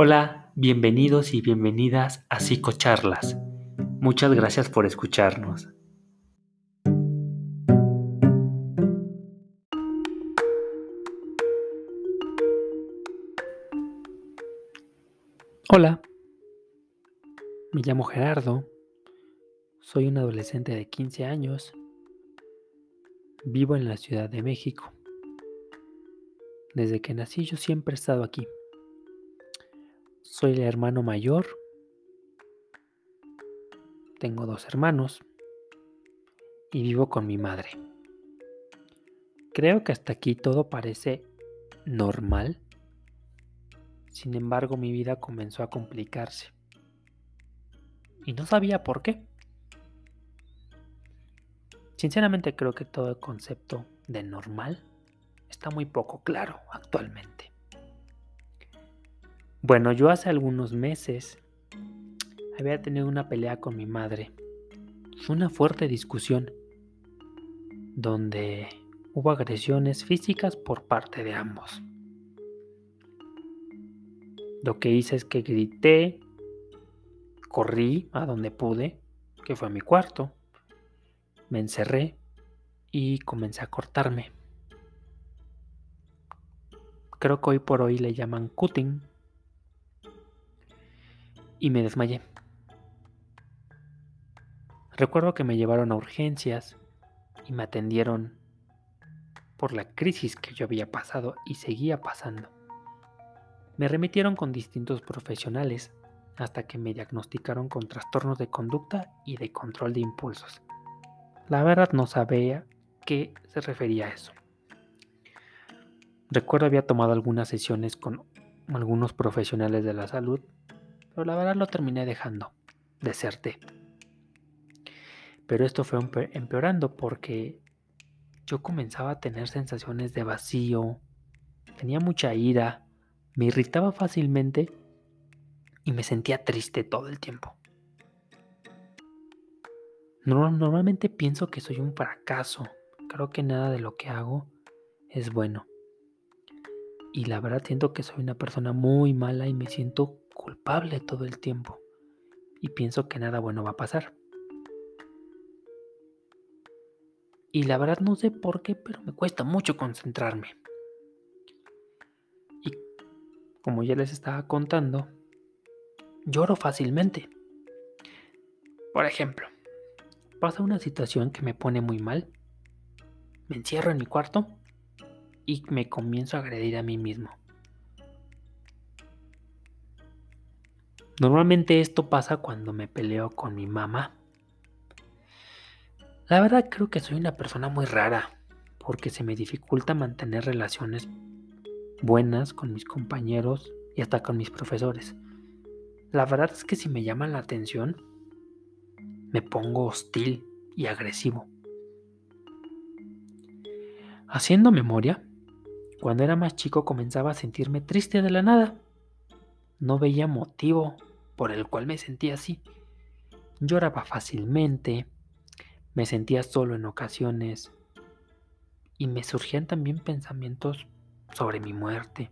Hola, bienvenidos y bienvenidas a Psicocharlas. Muchas gracias por escucharnos. Hola, me llamo Gerardo, soy un adolescente de 15 años, vivo en la Ciudad de México. Desde que nací yo siempre he estado aquí. Soy el hermano mayor, tengo dos hermanos y vivo con mi madre. Creo que hasta aquí todo parece normal sin embargo, mi vida comenzó a complicarse. Y no sabía por qué. Sinceramente creo que todo el concepto de normal está muy poco claro actualmente. Bueno, yo hace algunos meses había tenido una pelea con mi madre. Fue una fuerte discusión donde hubo agresiones físicas por parte de ambos. Lo que hice es que grité, corrí a donde pude, que fue a mi cuarto, me encerré y comencé a cortarme. Creo que hoy por hoy le llaman cutting. Y me desmayé. Recuerdo que me llevaron a urgencias y me atendieron por la crisis que yo había pasado y seguía pasando. Me remitieron con distintos profesionales hasta que me diagnosticaron con trastornos de conducta y de control de impulsos. La verdad no sabía qué se refería a eso. Recuerdo había tomado algunas sesiones con algunos profesionales de la salud, pero la verdad lo terminé dejando, deserté. Pero esto fue empeorando porque yo comenzaba a tener sensaciones de vacío, tenía mucha ira, me irritaba fácilmente y me sentía triste todo el tiempo. Normalmente pienso que soy un fracaso. Creo que nada de lo que hago es bueno. Y la verdad siento que soy una persona muy mala y me siento culpable todo el tiempo. Y pienso que nada bueno va a pasar. Y la verdad no sé por qué, pero me cuesta mucho concentrarme. como ya les estaba contando, lloro fácilmente. Por ejemplo, pasa una situación que me pone muy mal, me encierro en mi cuarto y me comienzo a agredir a mí mismo. Normalmente esto pasa cuando me peleo con mi mamá. La verdad creo que soy una persona muy rara, porque se me dificulta mantener relaciones buenas con mis compañeros y hasta con mis profesores. La verdad es que si me llaman la atención, me pongo hostil y agresivo. Haciendo memoria, cuando era más chico comenzaba a sentirme triste de la nada. No veía motivo por el cual me sentía así. Lloraba fácilmente, me sentía solo en ocasiones y me surgían también pensamientos sobre mi muerte.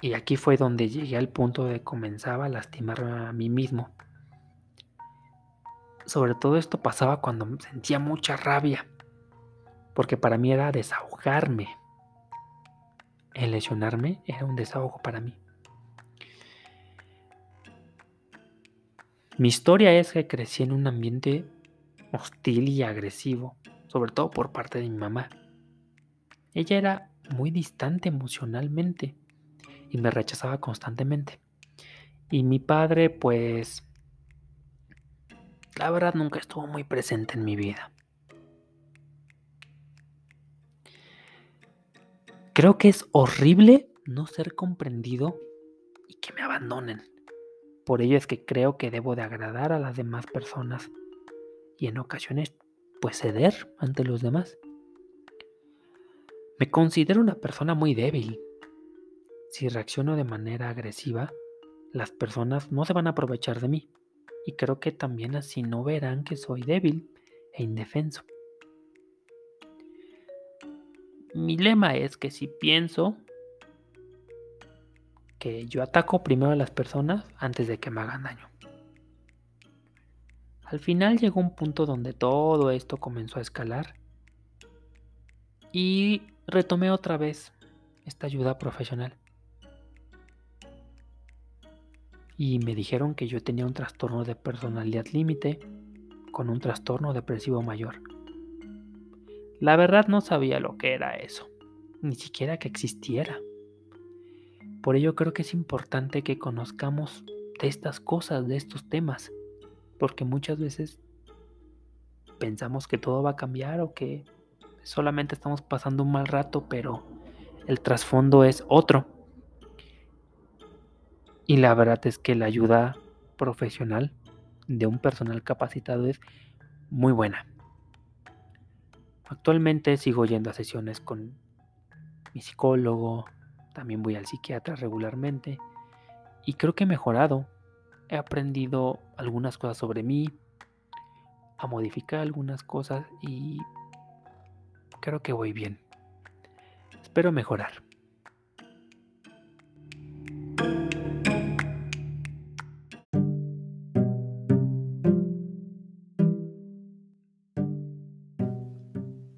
Y aquí fue donde llegué al punto de comenzaba a lastimarme a mí mismo. Sobre todo esto pasaba cuando sentía mucha rabia, porque para mí era desahogarme. El lesionarme era un desahogo para mí. Mi historia es que crecí en un ambiente hostil y agresivo, sobre todo por parte de mi mamá. Ella era muy distante emocionalmente y me rechazaba constantemente. Y mi padre, pues, la verdad nunca estuvo muy presente en mi vida. Creo que es horrible no ser comprendido y que me abandonen. Por ello es que creo que debo de agradar a las demás personas y en ocasiones pues ceder ante los demás. Me considero una persona muy débil. Si reacciono de manera agresiva, las personas no se van a aprovechar de mí. Y creo que también así no verán que soy débil e indefenso. Mi lema es que si pienso, que yo ataco primero a las personas antes de que me hagan daño. Al final llegó un punto donde todo esto comenzó a escalar y retomé otra vez esta ayuda profesional. Y me dijeron que yo tenía un trastorno de personalidad límite con un trastorno depresivo mayor. La verdad no sabía lo que era eso, ni siquiera que existiera. Por ello creo que es importante que conozcamos de estas cosas, de estos temas, porque muchas veces pensamos que todo va a cambiar o que solamente estamos pasando un mal rato, pero el trasfondo es otro. Y la verdad es que la ayuda profesional de un personal capacitado es muy buena. Actualmente sigo yendo a sesiones con mi psicólogo, también voy al psiquiatra regularmente y creo que he mejorado. He aprendido algunas cosas sobre mí, a modificar algunas cosas y creo que voy bien. Espero mejorar.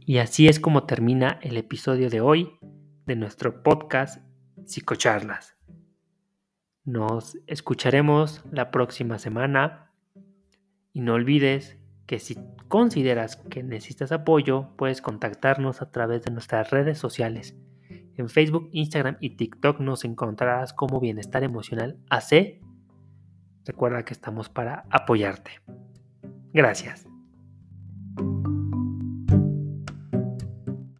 Y así es como termina el episodio de hoy de nuestro podcast Psicocharlas. Nos escucharemos la próxima semana y no olvides que si consideras que necesitas apoyo, puedes contactarnos a través de nuestras redes sociales. En Facebook, Instagram y TikTok nos encontrarás como Bienestar Emocional AC. Recuerda que estamos para apoyarte. Gracias.